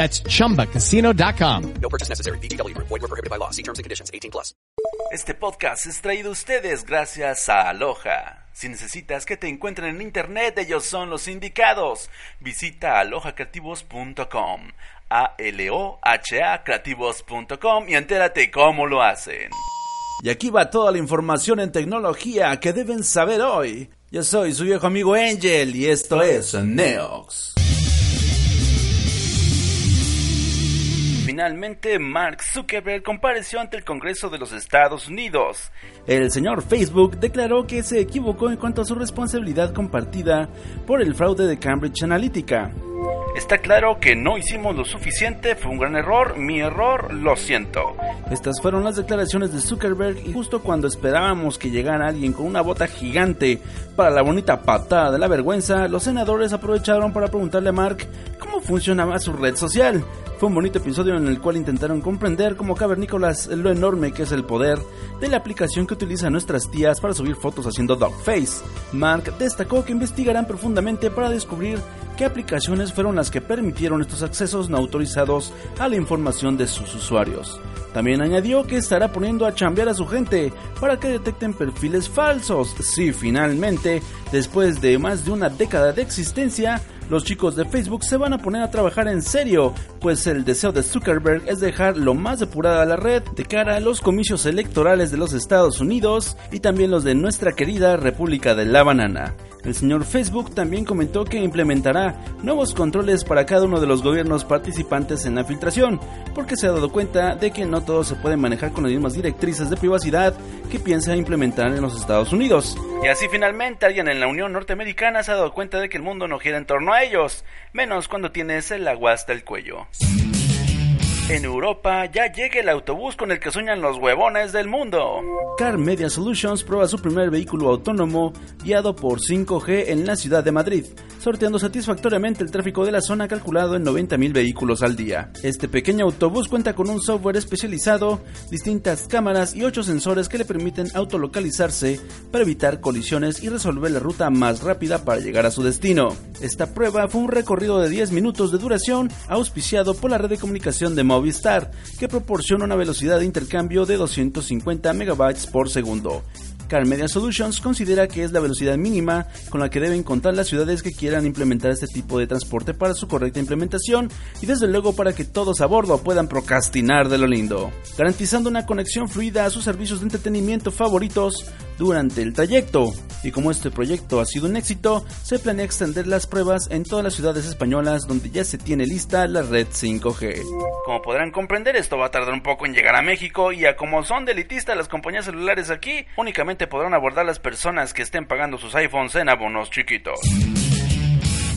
That's chumbacasino.com. No purchase necessary. BGW. Void were prohibited by law. See terms and conditions. 18 plus. Este podcast es traído a ustedes gracias a Aloha. Si necesitas que te encuentren en internet, ellos son los indicados. Visita alohacreativos.com. A-L-O-H-A creativos.com y entérate cómo lo hacen. Y aquí va toda la información en tecnología que deben saber hoy. Yo soy su viejo amigo Angel y esto es Neox. Finalmente, Mark Zuckerberg compareció ante el Congreso de los Estados Unidos. El señor Facebook declaró que se equivocó en cuanto a su responsabilidad compartida por el fraude de Cambridge Analytica. Está claro que no hicimos lo suficiente, fue un gran error, mi error, lo siento. Estas fueron las declaraciones de Zuckerberg y justo cuando esperábamos que llegara alguien con una bota gigante para la bonita patada de la vergüenza, los senadores aprovecharon para preguntarle a Mark cómo funcionaba su red social. Fue un bonito episodio en el cual intentaron comprender como cavernícolas lo enorme que es el poder de la aplicación que utilizan nuestras tías para subir fotos haciendo dogface. Mark destacó que investigarán profundamente para descubrir qué aplicaciones fueron las que permitieron estos accesos no autorizados a la información de sus usuarios. También añadió que estará poniendo a chambear a su gente para que detecten perfiles falsos. Si finalmente, después de más de una década de existencia, los chicos de Facebook se van a poner a trabajar en serio, pues el deseo de Zuckerberg es dejar lo más depurada la red de cara a los comicios electorales de los Estados Unidos y también los de nuestra querida República de la Banana. El señor Facebook también comentó que implementará nuevos controles para cada uno de los gobiernos participantes en la filtración, porque se ha dado cuenta de que no todo se puede manejar con las mismas directrices de privacidad que piensa implementar en los Estados Unidos. Y así finalmente alguien en la Unión Norteamericana se ha dado cuenta de que el mundo no gira en torno a ellos, menos cuando tienes el agua hasta el cuello. En Europa ya llega el autobús con el que sueñan los huevones del mundo. Car Media Solutions prueba su primer vehículo autónomo guiado por 5G en la ciudad de Madrid, sorteando satisfactoriamente el tráfico de la zona calculado en 90.000 vehículos al día. Este pequeño autobús cuenta con un software especializado, distintas cámaras y 8 sensores que le permiten autolocalizarse para evitar colisiones y resolver la ruta más rápida para llegar a su destino. Esta prueba fue un recorrido de 10 minutos de duración auspiciado por la red de comunicación de Movistar, que proporciona una velocidad de intercambio de 250 megabytes por segundo. Car Media Solutions considera que es la velocidad mínima con la que deben contar las ciudades que quieran implementar este tipo de transporte para su correcta implementación y desde luego para que todos a bordo puedan procrastinar de lo lindo, garantizando una conexión fluida a sus servicios de entretenimiento favoritos durante el trayecto. Y como este proyecto ha sido un éxito, se planea extender las pruebas en todas las ciudades españolas donde ya se tiene lista la red 5G. Como podrán comprender, esto va a tardar un poco en llegar a México y a como son de elitistas las compañías celulares aquí, únicamente podrán abordar las personas que estén pagando sus iPhones en abonos chiquitos.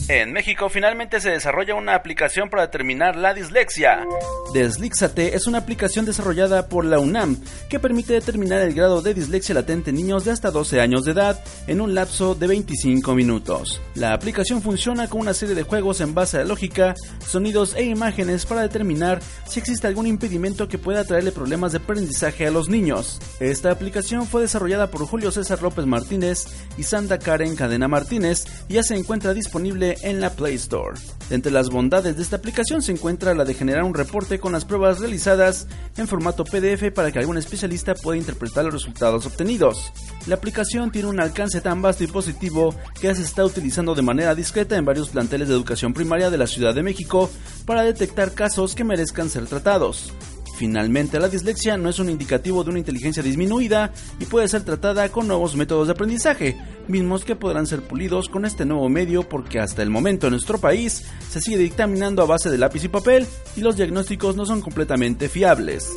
En México finalmente se desarrolla una aplicación para determinar la dislexia. Deslíxate es una aplicación desarrollada por la UNAM que permite determinar el grado de dislexia latente en niños de hasta 12 años de edad en un lapso de 25 minutos. La aplicación funciona con una serie de juegos en base a lógica, sonidos e imágenes para determinar si existe algún impedimento que pueda traerle problemas de aprendizaje a los niños. Esta aplicación fue desarrollada por Julio César López Martínez y Sandra Karen Cadena Martínez y ya se encuentra disponible en la Play Store. Entre las bondades de esta aplicación se encuentra la de generar un reporte con las pruebas realizadas en formato PDF para que algún especialista pueda interpretar los resultados obtenidos. La aplicación tiene un alcance tan vasto y positivo que se está utilizando de manera discreta en varios planteles de educación primaria de la Ciudad de México para detectar casos que merezcan ser tratados. Finalmente, la dislexia no es un indicativo de una inteligencia disminuida y puede ser tratada con nuevos métodos de aprendizaje, mismos que podrán ser pulidos con este nuevo medio porque hasta el momento en nuestro país se sigue dictaminando a base de lápiz y papel y los diagnósticos no son completamente fiables.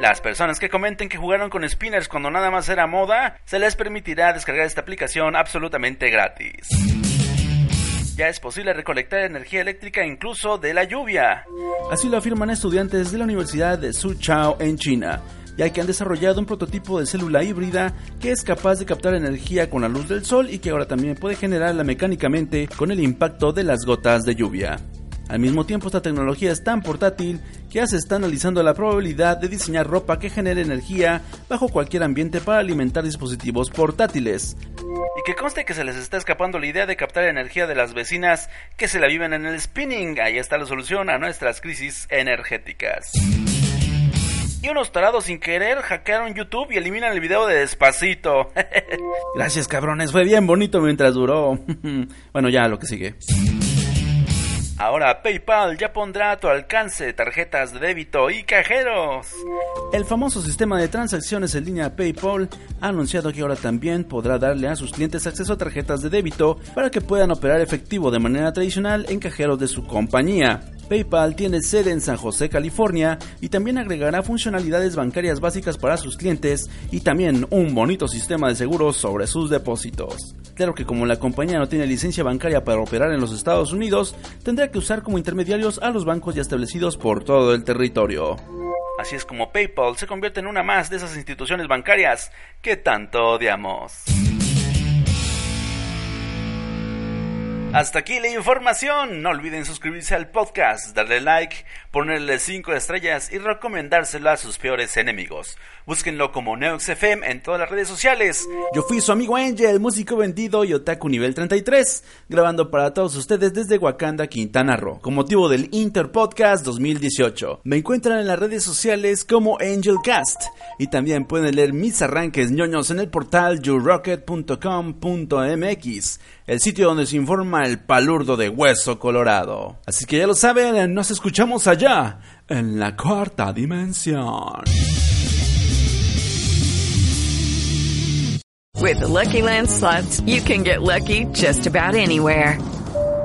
Las personas que comenten que jugaron con spinners cuando nada más era moda, se les permitirá descargar esta aplicación absolutamente gratis. Ya es posible recolectar energía eléctrica incluso de la lluvia. Así lo afirman estudiantes de la Universidad de Suzhou en China, ya que han desarrollado un prototipo de célula híbrida que es capaz de captar energía con la luz del sol y que ahora también puede generarla mecánicamente con el impacto de las gotas de lluvia. Al mismo tiempo, esta tecnología es tan portátil que ya se está analizando la probabilidad de diseñar ropa que genere energía bajo cualquier ambiente para alimentar dispositivos portátiles. Que conste que se les está escapando la idea de captar energía de las vecinas que se la viven en el spinning. Ahí está la solución a nuestras crisis energéticas. Y unos tarados sin querer hackearon YouTube y eliminan el video de Despacito. Gracias cabrones, fue bien bonito mientras duró. bueno, ya lo que sigue. Ahora PayPal ya pondrá a tu alcance tarjetas de débito y cajeros. El famoso sistema de transacciones en línea PayPal ha anunciado que ahora también podrá darle a sus clientes acceso a tarjetas de débito para que puedan operar efectivo de manera tradicional en cajeros de su compañía. PayPal tiene sede en San José, California, y también agregará funcionalidades bancarias básicas para sus clientes y también un bonito sistema de seguros sobre sus depósitos. Claro que como la compañía no tiene licencia bancaria para operar en los Estados Unidos, tendrá que usar como intermediarios a los bancos ya establecidos por todo el territorio. Así es como PayPal se convierte en una más de esas instituciones bancarias que tanto odiamos. Hasta aquí la información. No olviden suscribirse al podcast, darle like, ponerle 5 estrellas y recomendárselo a sus peores enemigos. Búsquenlo como NeoXFM en todas las redes sociales. Yo fui su amigo Angel, músico vendido y otaku nivel 33, grabando para todos ustedes desde Wakanda, Quintana Roo, con motivo del Interpodcast 2018. Me encuentran en las redes sociales como AngelCast y también pueden leer mis arranques ñoños en el portal yourocket.com.mx el sitio donde se informa el palurdo de hueso colorado. Así que ya lo saben, nos escuchamos allá, en la cuarta dimensión. With the Lucky Land slots, you can get lucky just about anywhere.